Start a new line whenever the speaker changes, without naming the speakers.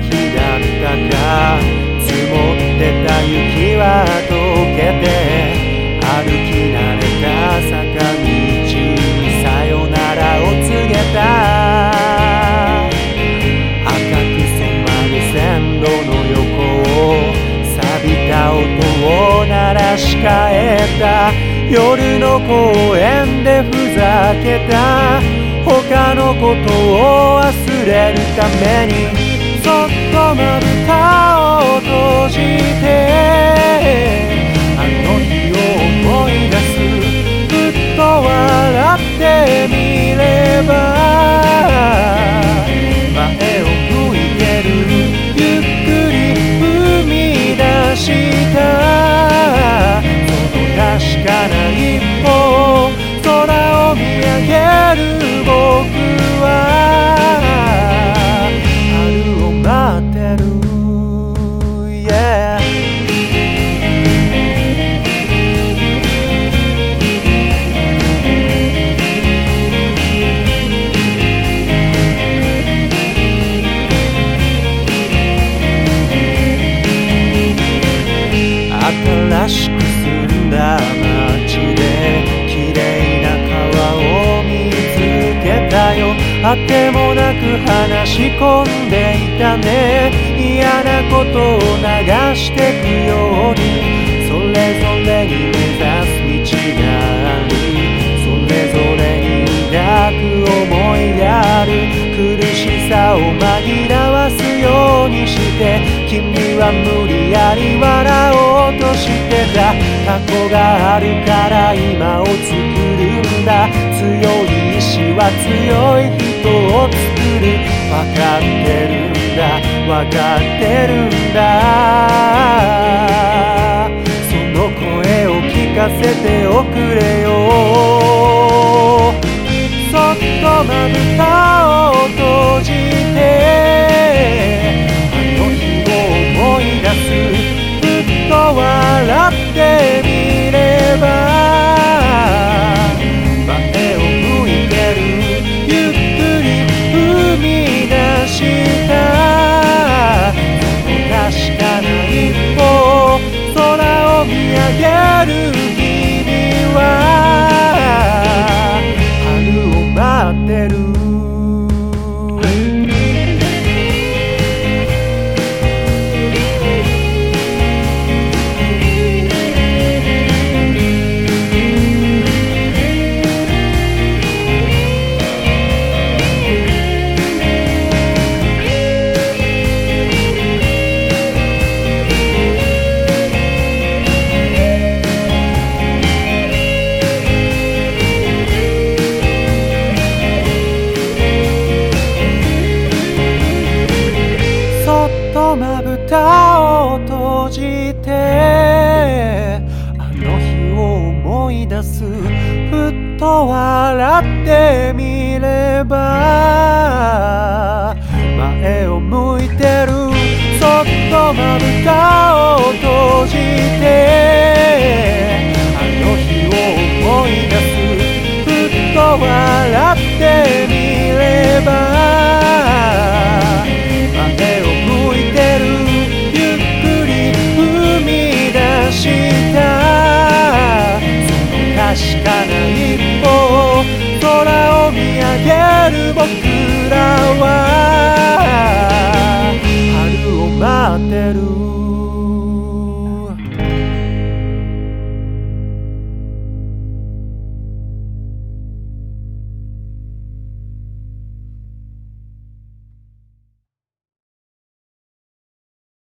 日だったか。積もってた雪は溶けて歩き慣れた坂道にさよならを告げた。赤く染まる線路の横を錆びた音を鳴らし替えた。夜の公園でふざけた。他のことを忘れるために。そっとまぶたあてもなく話し込んでいたね。嫌なことを流してくように。それぞれに目指す道がある。それぞれに抱く思いがある。苦しさを紛らわすようにして。君は無理やり笑おうとしてた。過去があるから今を作るんだ。強い意志は強い。人を作る。分かってるんだ。わかってるんだ。その声を聞かせておくれよ。そっとまぶたを閉じて顔を閉じてあの日を思い出すふっと笑ってみれば前を向いてるそっとまぶたを quero.